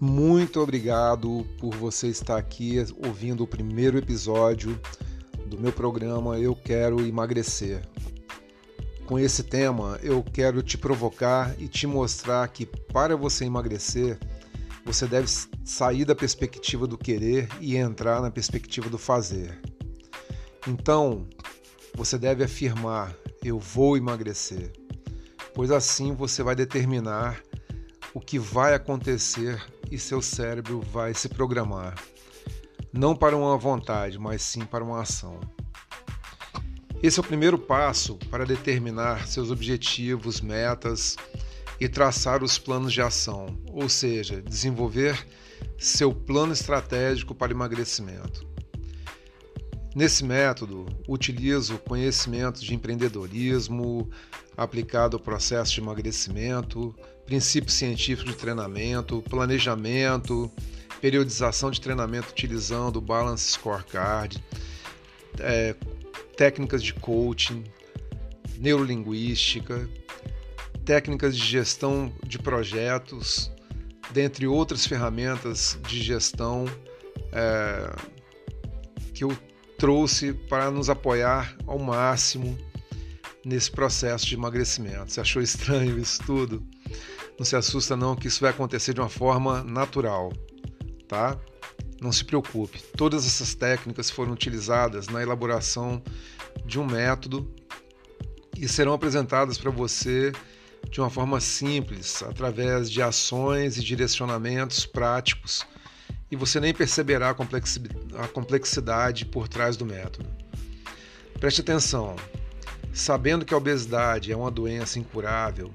Muito obrigado por você estar aqui ouvindo o primeiro episódio do meu programa Eu Quero Emagrecer. Com esse tema, eu quero te provocar e te mostrar que para você emagrecer, você deve sair da perspectiva do querer e entrar na perspectiva do fazer. Então, você deve afirmar: Eu vou emagrecer, pois assim você vai determinar o que vai acontecer e seu cérebro vai se programar, não para uma vontade, mas sim para uma ação. Esse é o primeiro passo para determinar seus objetivos, metas e traçar os planos de ação, ou seja, desenvolver seu plano estratégico para emagrecimento. Nesse método, utilizo conhecimentos de empreendedorismo aplicado ao processo de emagrecimento, princípios científicos de treinamento, planejamento, periodização de treinamento utilizando o Balance Scorecard, é, técnicas de coaching, neurolinguística, técnicas de gestão de projetos, dentre outras ferramentas de gestão é, que eu trouxe para nos apoiar ao máximo nesse processo de emagrecimento. Você achou estranho isso tudo? Não se assusta não que isso vai acontecer de uma forma natural, tá? Não se preocupe. Todas essas técnicas foram utilizadas na elaboração de um método e serão apresentadas para você de uma forma simples, através de ações e direcionamentos práticos, e você nem perceberá a complexidade por trás do método. Preste atenção: sabendo que a obesidade é uma doença incurável,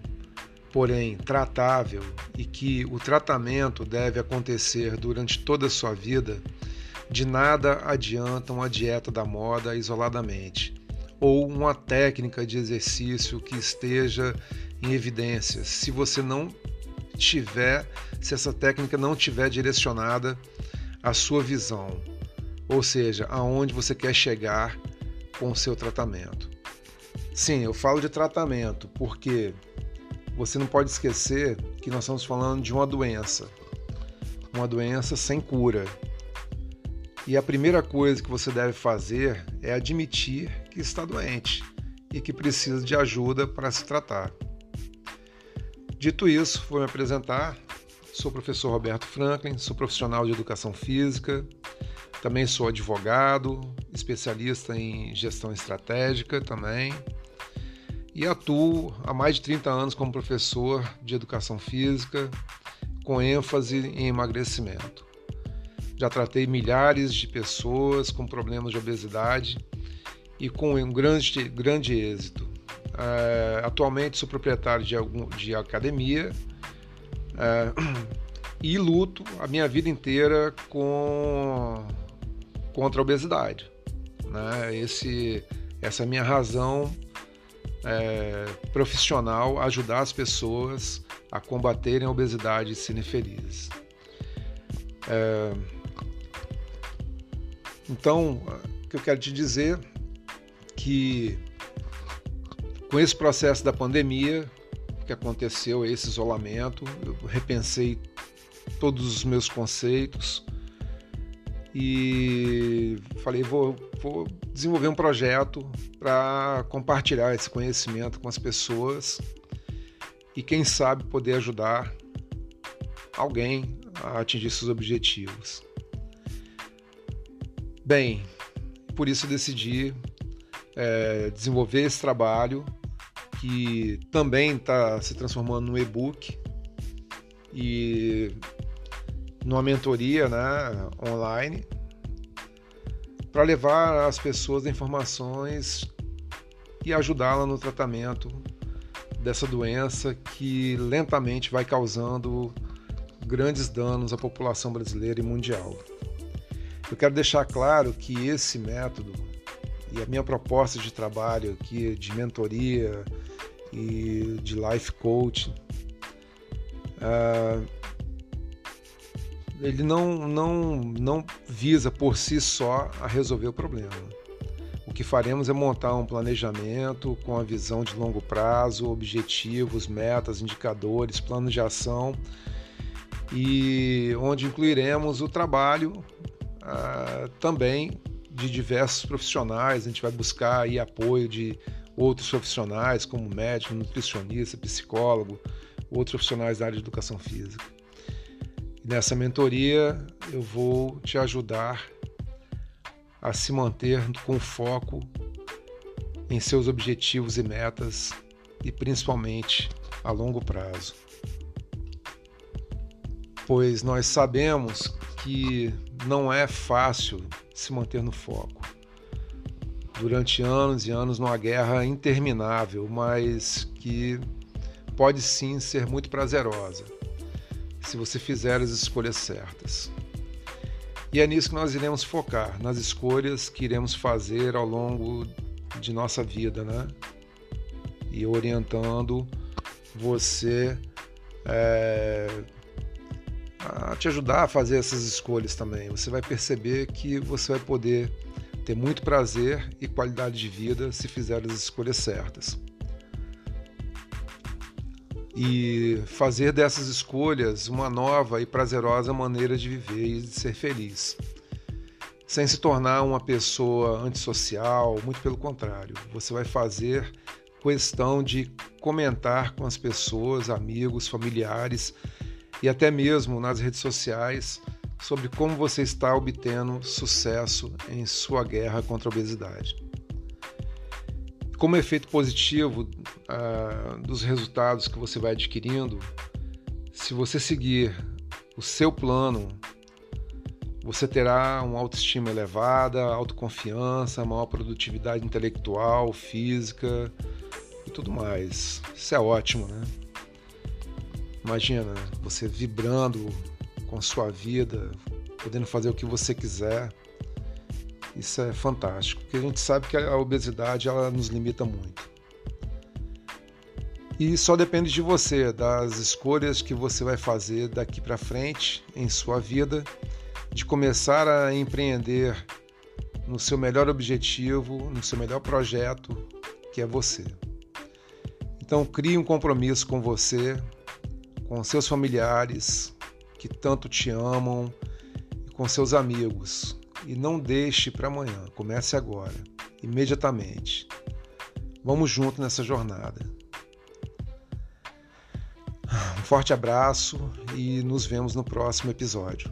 porém tratável e que o tratamento deve acontecer durante toda a sua vida, de nada adianta uma dieta da moda isoladamente ou uma técnica de exercício que esteja em evidência. Se você não tiver, se essa técnica não tiver direcionada à sua visão, ou seja, aonde você quer chegar com o seu tratamento. Sim, eu falo de tratamento porque você não pode esquecer que nós estamos falando de uma doença, uma doença sem cura. E a primeira coisa que você deve fazer é admitir que está doente e que precisa de ajuda para se tratar. Dito isso, vou me apresentar. Sou o professor Roberto Franklin, sou profissional de educação física, também sou advogado, especialista em gestão estratégica também e atuo há mais de 30 anos como professor de educação física, com ênfase em emagrecimento. Já tratei milhares de pessoas com problemas de obesidade e com um grande, grande êxito. É, atualmente sou proprietário de, algum, de academia é, e luto a minha vida inteira com, contra a obesidade. Né? Esse, essa é a minha razão é, profissional ajudar as pessoas a combaterem a obesidade e serem felizes. É, então, o que eu quero te dizer que com esse processo da pandemia que aconteceu, esse isolamento, eu repensei todos os meus conceitos e falei, vou, vou desenvolver um projeto para compartilhar esse conhecimento com as pessoas e quem sabe poder ajudar alguém a atingir seus objetivos. Bem, por isso decidi é, desenvolver esse trabalho que também está se transformando no e-book e numa mentoria né, online para levar as pessoas informações e ajudá-la no tratamento dessa doença que lentamente vai causando grandes danos à população brasileira e mundial. Eu quero deixar claro que esse método e a minha proposta de trabalho aqui de mentoria e de life coaching uh, ele não, não, não visa por si só a resolver o problema. O que faremos é montar um planejamento com a visão de longo prazo, objetivos, metas, indicadores, planos de ação e onde incluiremos o trabalho uh, também de diversos profissionais. A gente vai buscar aí apoio de outros profissionais, como médico, nutricionista, psicólogo, outros profissionais da área de educação física. nessa mentoria eu vou te ajudar a se manter com foco em seus objetivos e metas e principalmente a longo prazo. Pois nós sabemos que não é fácil se manter no foco. Durante anos e anos numa guerra interminável, mas que pode sim ser muito prazerosa se você fizer as escolhas certas. E é nisso que nós iremos focar, nas escolhas que iremos fazer ao longo de nossa vida, né? E orientando você é, a te ajudar a fazer essas escolhas também. Você vai perceber que você vai poder ter muito prazer e qualidade de vida se fizer as escolhas certas. E fazer dessas escolhas uma nova e prazerosa maneira de viver e de ser feliz. Sem se tornar uma pessoa antissocial, muito pelo contrário. Você vai fazer questão de comentar com as pessoas, amigos, familiares e até mesmo nas redes sociais sobre como você está obtendo sucesso em sua guerra contra a obesidade. Como efeito positivo uh, dos resultados que você vai adquirindo, se você seguir o seu plano, você terá uma autoestima elevada, autoconfiança, maior produtividade intelectual, física e tudo mais. Isso é ótimo, né? Imagina você vibrando com a sua vida, podendo fazer o que você quiser. Isso é fantástico, porque a gente sabe que a obesidade ela nos limita muito. E só depende de você, das escolhas que você vai fazer daqui para frente em sua vida, de começar a empreender no seu melhor objetivo, no seu melhor projeto, que é você. Então, crie um compromisso com você, com seus familiares que tanto te amam e com seus amigos. E não deixe para amanhã, comece agora, imediatamente. Vamos junto nessa jornada. Um forte abraço e nos vemos no próximo episódio.